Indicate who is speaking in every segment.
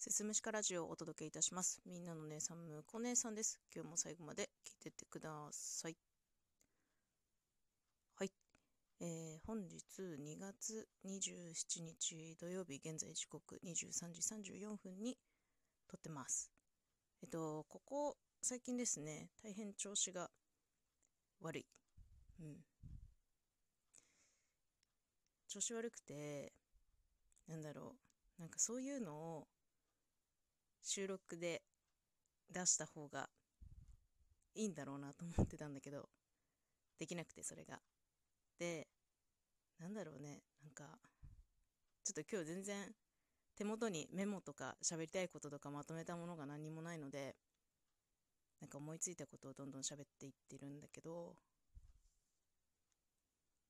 Speaker 1: すすむしかラジオをお届けいたします。みんなの姉さん、むこ姉さんです。今日も最後まで聞いてってください。はい。えー、本日2月27日土曜日、現在時刻23時34分に撮ってます。えっと、ここ最近ですね、大変調子が悪い。うん。調子悪くて、なんだろう。なんかそういうのを収録で出した方がいいんだろうなと思ってたんだけど、できなくてそれが。で、なんだろうね、なんか、ちょっと今日全然手元にメモとか喋りたいこととかまとめたものが何もないので、なんか思いついたことをどんどん喋っていってるんだけど、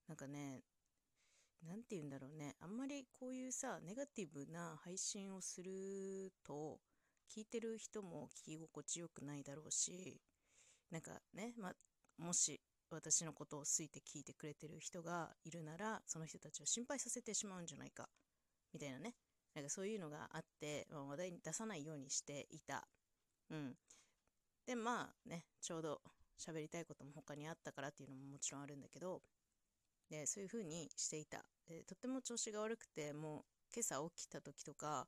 Speaker 1: なんかね、なんて言うんだろうね、あんまりこういうさ、ネガティブな配信をすると、聞いてる人も聞き心地よくないだろうしなんかね、ま、もし私のことを好いて聞いてくれてる人がいるならその人たちを心配させてしまうんじゃないかみたいなね。なんかそういうのがあって、まあ、話題に出さないようにしていた。うん。でまあねちょうど喋りたいことも他にあったからっていうのももちろんあるんだけどでそういう風にしていた。でとっても調子が悪くてもう今朝起きた時とか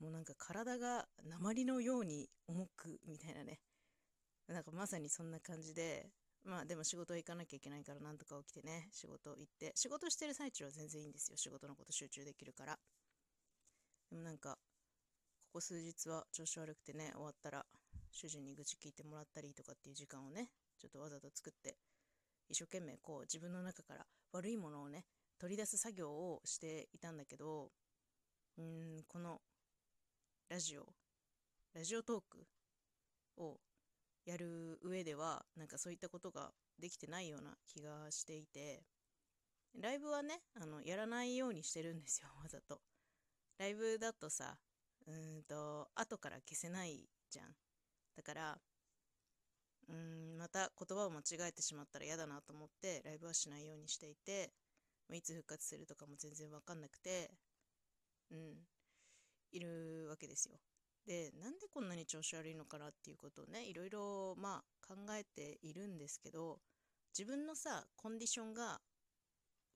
Speaker 1: もうなんか体が鉛のように重くみたいなね。なんかまさにそんな感じでまあでも仕事行かなきゃいけないからなんとか起きてね。仕事行って。仕事してる最中は全然いいんですよ。仕事のこと集中できるから。でもなんかここ数日は調子悪くてね終わったら主人に愚痴聞いてもらったりとかっていう時間をねちょっとわざと作って一生懸命こう自分の中から悪いものをね取り出す作業をしていたんだけどうーんこのラジオ。ラジオトークをやる上ではなんかそういったことができてないような気がしていて。ライブはねあのやらないようにしてるんですよ わざと。ライブだとさうんと後から消せないじゃん。だからうんまた言葉を間違えてしまったら嫌だなと思ってライブはしないようにしていていつ復活するとかも全然わかんなくてうん。いるわけですよ。でなんでこんなに調子悪いのかなっていうことをねいろいろまあ考えているんですけど自分のさコンディションが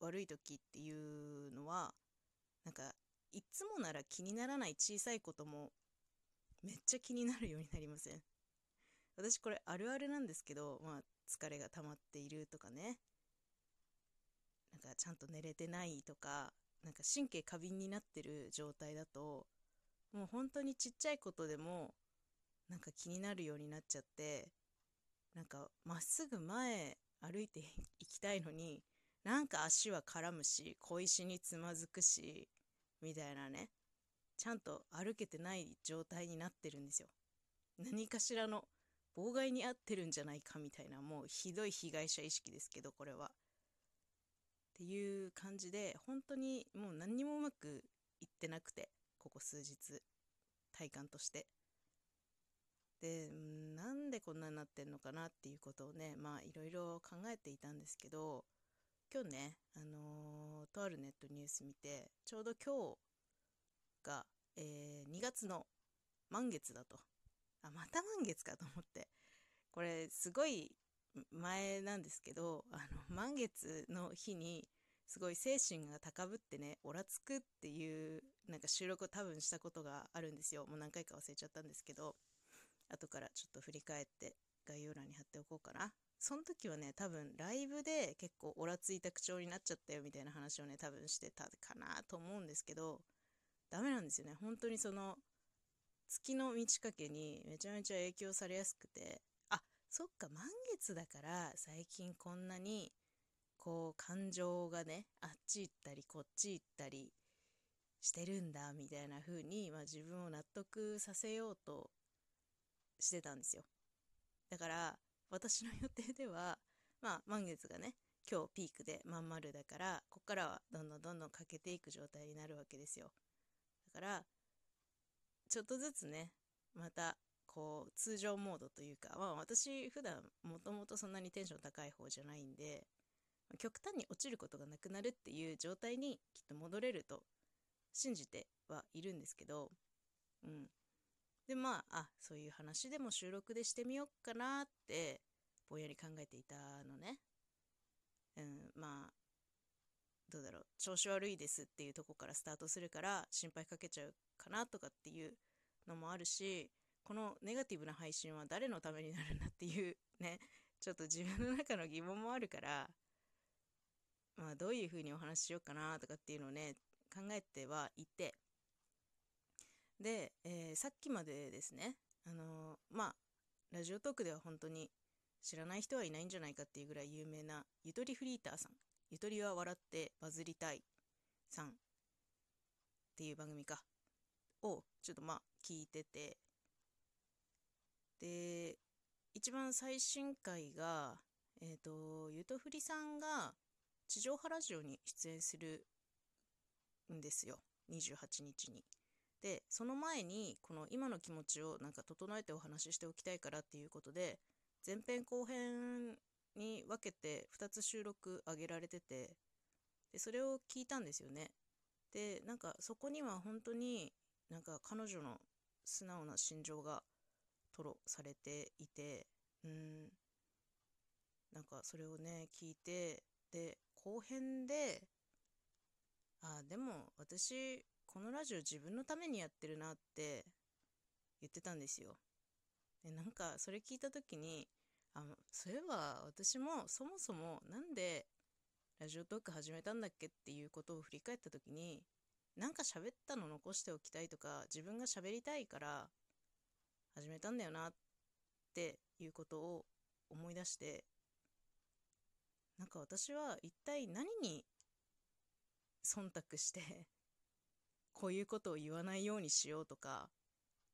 Speaker 1: 悪い時っていうのはなんかいつもなら気にならない小さいこともめっちゃ気になるようになりません？私これあるあるなんですけどまあ疲れが溜まっているとかねなんかちゃんと寝れてないとかなんか神経過敏になってる状態だともう本当にちっちゃいことでもなんか気になるようになっちゃってなんかまっすぐ前歩いていきたいのになんか足は絡むし小石につまずくしみたいなねちゃんと歩けてない状態になってるんですよ。何かしらの妨害に遭ってるんじゃないかみたいなもうひどい被害者意識ですけどこれは。っていう感じで本当にもう何にもうまくいってなくて。ここ数日体感として。でなんでこんなになってんのかなっていうことをねまあいろいろ考えていたんですけど今日ねあのー、とあるネットニュース見てちょうど今日が、えー、2月の満月だと。あまた満月かと思って。これすごい前なんですけどあの満月の日にすごい精神が高ぶってね、オラつくっていうなんか収録を多分したことがあるんですよ。もう何回か忘れちゃったんですけど、後からちょっと振り返って概要欄に貼っておこうかな。その時はね、多分ライブで結構オラついた口調になっちゃったよみたいな話をね、多分してたかなと思うんですけど、ダメなんですよね。本当にその月の満ち欠けにめちゃめちゃ影響されやすくて、あ、そっか、満月だから最近こんなにこう感情がねあっち行ったりこっち行ったりしてるんだみたいな風に、まあ、自分を納得させようとしてたんですよ。だから私の予定ではまあ満月がね今日ピークでまん丸だからこっからはどんどんどんどん欠けていく状態になるわけですよ。だからちょっとずつねまたこう通常モードというかまあ私普段もともとそんなにテンション高い方じゃないんで極端に落ちることがなくなるっていう状態にきっと戻れると信じてはいるんですけど、うん。でまああそういう話でも収録でしてみようかなってぼんやり考えていたのねうんまあどうだろう調子悪いですっていうとこからスタートするから心配かけちゃうかなとかっていうのもあるしこのネガティブな配信は誰のためになるんだっていうねちょっと自分の中の疑問もあるからまあどういうふうにお話ししようかなとかっていうのをね考えてはいて。で、えー、さっきまでですねあのー、まあラジオトークでは本当に知らない人はいないんじゃないかっていうぐらい有名なゆとりフリーターさんゆとりは笑ってバズりたいさんっていう番組かをちょっとまあ聞いてて。で一番最新回がえっ、ー、とゆとふりさんが地上波ラジオに出演するんですよ。28日に。でその前にこの今の気持ちをなんか整えてお話ししておきたいからっていうことで前編後編に分けて2つ収録上げられててでそれを聞いたんですよね。でなんかそこには本当になんか彼女の素直な心情が吐露されていてうん。なんかそれをね聞いてで後編であでも私このラジオ自分のためにやってるなって言ってたんですよ。でなんかそれ聞いた時にあそういえば私もそもそもなんでラジオトーク始めたんだっけっていうことを振り返った時になんか喋ったの残しておきたいとか自分が喋りたいから始めたんだよなっていうことを思い出してなんか私は一体何に忖度して こういうことを言わないようにしようとか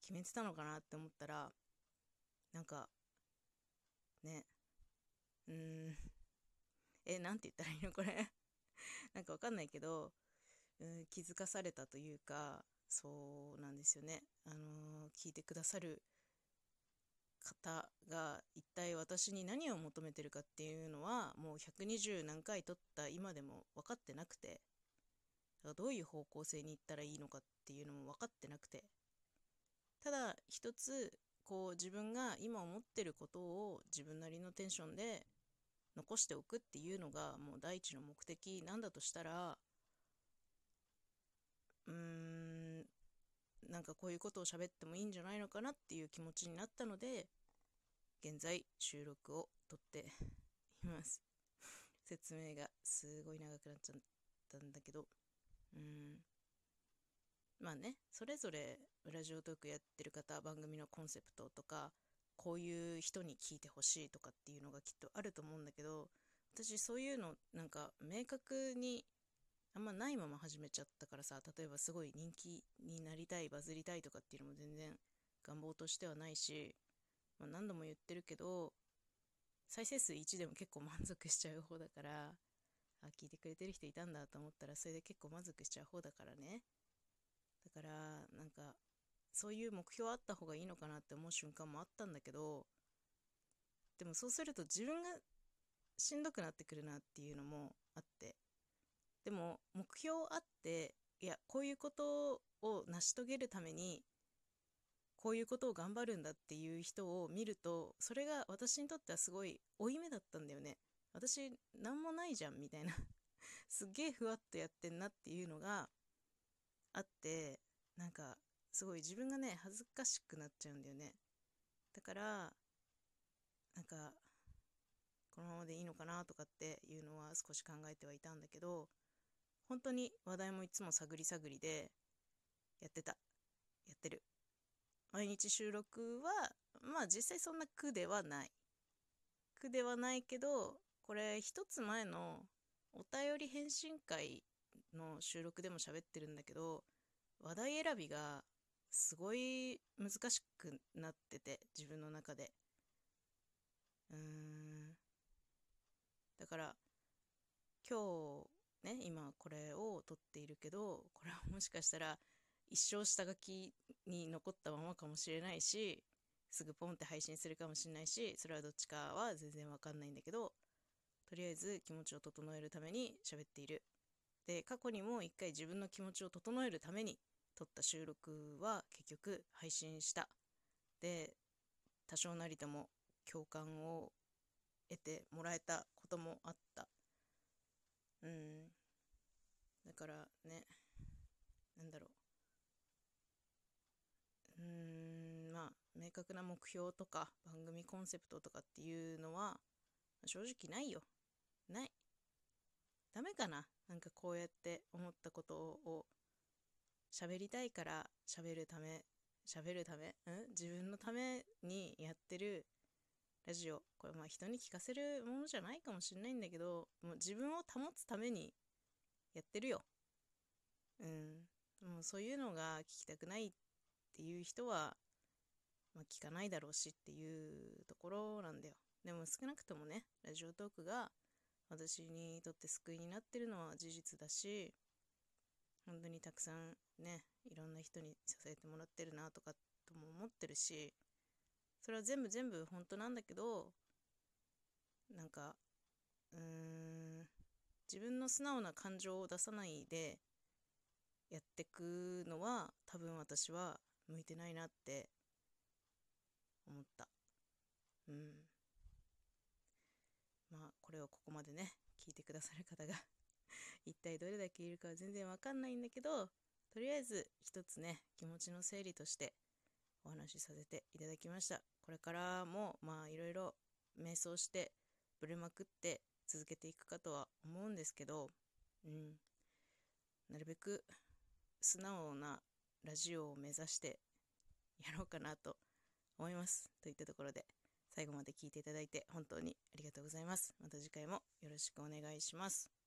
Speaker 1: 決めてたのかなって思ったらなんかねうんえなんて言ったらいいのこれ？なんかわかんないけど、うん、気づかされたというかそうなんですよね。あのー、聞いてくださる方が一体私に何を求めてるかっていうのはもう120何回撮った今でも分かってなくてどういう方向性に行ったらいいのかっていうのも分かってなくてただ一つこう自分が今思ってることを自分なりのテンションで残しておくっていうのがもう第一の目的なんだとしたらうーんなんかこういうことを喋ってもいいんじゃないのかなっていう気持ちになったので現在収録を撮っています。説明がすごい長くなっちゃったんだけど。うん。まあねそれぞれラジオトークやってる方番組のコンセプトとかこういう人に聞いてほしいとかっていうのがきっとあると思うんだけど私そういうのなんか明確にあんまないまま始めちゃったからさ例えばすごい人気になりたいバズりたいとかっていうのも全然願望としてはないし、まあ、何度も言ってるけど再生数1でも結構満足しちゃう方だからあ聞いてくれてる人いたんだと思ったらそれで結構満足しちゃう方だからね。だからなんかそういう目標あった方がいいのかなって思う瞬間もあったんだけどでもそうすると自分がしんどくなってくるなっていうのもあってでも目標あっていやこういうことを成し遂げるためにこういうことを頑張るんだっていう人を見るとそれが私にとってはすごい負い目だったんだよね。私何もないじゃんみたいな。すっげえふわっとやってんなっていうのがあってなんかすごい自分がね恥ずかしくなっちゃうんだよね。だからなんかこのままでいいのかなとかっていうのは少し考えてはいたんだけど本当に話題もいつも探り探りでやってた。やってる。毎日収録はまあ実際そんな苦ではない。苦ではないけどこれ一つ前のお便り返信会の収録でも喋ってるんだけど話題選びがすごい難しくなってて自分の中で。うーん。だから今日ね今これを撮っているけどこれはもしかしたら一生下書きに残ったままかもしれないしすぐポンって配信するかもしれないしそれはどっちかは全然わかんないんだけどとりあえず気持ちを整えるために喋っている。で、過去にも一回自分の気持ちを整えるために撮った収録は結局配信したで多少なりとも共感を得てもらえたこともあったうん。だからねなんだろう。うーんまあ明確な目標とか番組コンセプトとかっていうのは正直ないよ。ない。ダメかな。なんかこうやって思ったことを喋りたいから喋るため喋るため、うん？自分のためにやってるラジオ。これまあ人に聞かせるものじゃないかもしれないんだけど、もう自分を保つためにやってるよ。うん。もうそういうのが聞きたくないっていう人は、まあ、聞かないだろうしっていうところなんだよ。でも少なくともね、ラジオトークが私にとって救いになってるのは事実だし、本当にたくさんね、いろんな人に支えてもらってるなとかとも思ってるし、それは全部全部本当なんだけど、なんか、うーん、自分の素直な感情を出さないでやってくのは多分私は向いてないなって思った。うん。まあ、これをここまでね、聞いてくださる方が 一体どれだけいるかは全然わかんないんだけど、とりあえず一つね、気持ちの整理としてお話しさせていただきました。これからも、まあいろいろ瞑想して、ぶれまくって続けていくかとは思うんですけど、うん。なるべく素直なラジオを目指してやろうかなと思います。といったところで、最後まで聞いていただいて本当にありがとうございます。また次回もよろしくお願いします。